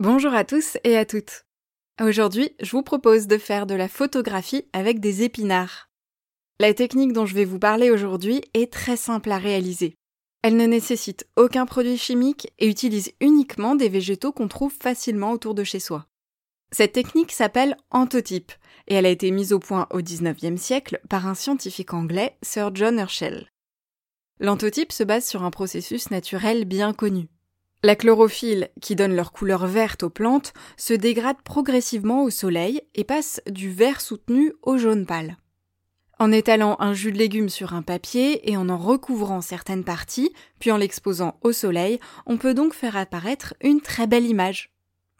Bonjour à tous et à toutes. Aujourd'hui, je vous propose de faire de la photographie avec des épinards. La technique dont je vais vous parler aujourd'hui est très simple à réaliser. Elle ne nécessite aucun produit chimique et utilise uniquement des végétaux qu'on trouve facilement autour de chez soi. Cette technique s'appelle anthotype et elle a été mise au point au XIXe siècle par un scientifique anglais, Sir John Herschel. L'anthotype se base sur un processus naturel bien connu. La chlorophylle, qui donne leur couleur verte aux plantes, se dégrade progressivement au soleil et passe du vert soutenu au jaune pâle. En étalant un jus de légumes sur un papier et en en recouvrant certaines parties, puis en l'exposant au soleil, on peut donc faire apparaître une très belle image.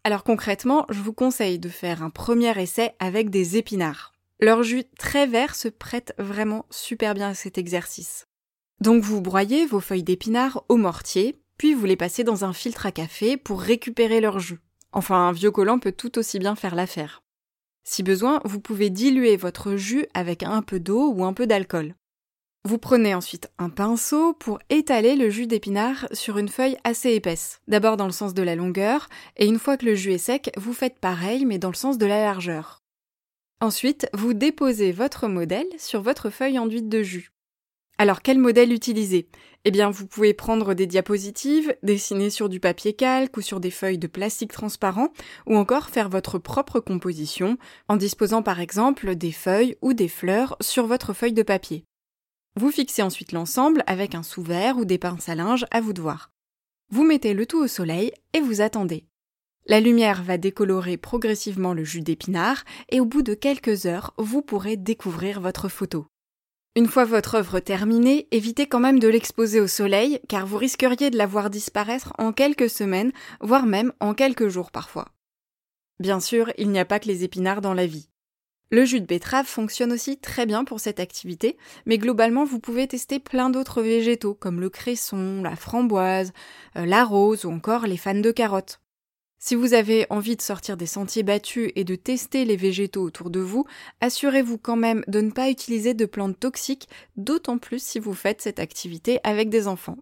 Alors concrètement, je vous conseille de faire un premier essai avec des épinards. Leur jus très vert se prête vraiment super bien à cet exercice. Donc vous broyez vos feuilles d'épinards au mortier, puis vous les passez dans un filtre à café pour récupérer leur jus. Enfin, un vieux collant peut tout aussi bien faire l'affaire. Si besoin, vous pouvez diluer votre jus avec un peu d'eau ou un peu d'alcool. Vous prenez ensuite un pinceau pour étaler le jus d'épinard sur une feuille assez épaisse. D'abord dans le sens de la longueur, et une fois que le jus est sec, vous faites pareil mais dans le sens de la largeur. Ensuite, vous déposez votre modèle sur votre feuille enduite de jus. Alors quel modèle utiliser? Eh bien vous pouvez prendre des diapositives, dessiner sur du papier calque ou sur des feuilles de plastique transparent, ou encore faire votre propre composition en disposant par exemple des feuilles ou des fleurs sur votre feuille de papier. Vous fixez ensuite l'ensemble avec un sous-verre ou des pinces à linge à vous de voir. Vous mettez le tout au soleil et vous attendez. La lumière va décolorer progressivement le jus d'épinard et au bout de quelques heures, vous pourrez découvrir votre photo. Une fois votre œuvre terminée, évitez quand même de l'exposer au soleil, car vous risqueriez de la voir disparaître en quelques semaines, voire même en quelques jours parfois. Bien sûr, il n'y a pas que les épinards dans la vie. Le jus de betterave fonctionne aussi très bien pour cette activité, mais globalement vous pouvez tester plein d'autres végétaux comme le cresson, la framboise, euh, la rose ou encore les fans de carottes. Si vous avez envie de sortir des sentiers battus et de tester les végétaux autour de vous, assurez-vous quand même de ne pas utiliser de plantes toxiques, d'autant plus si vous faites cette activité avec des enfants.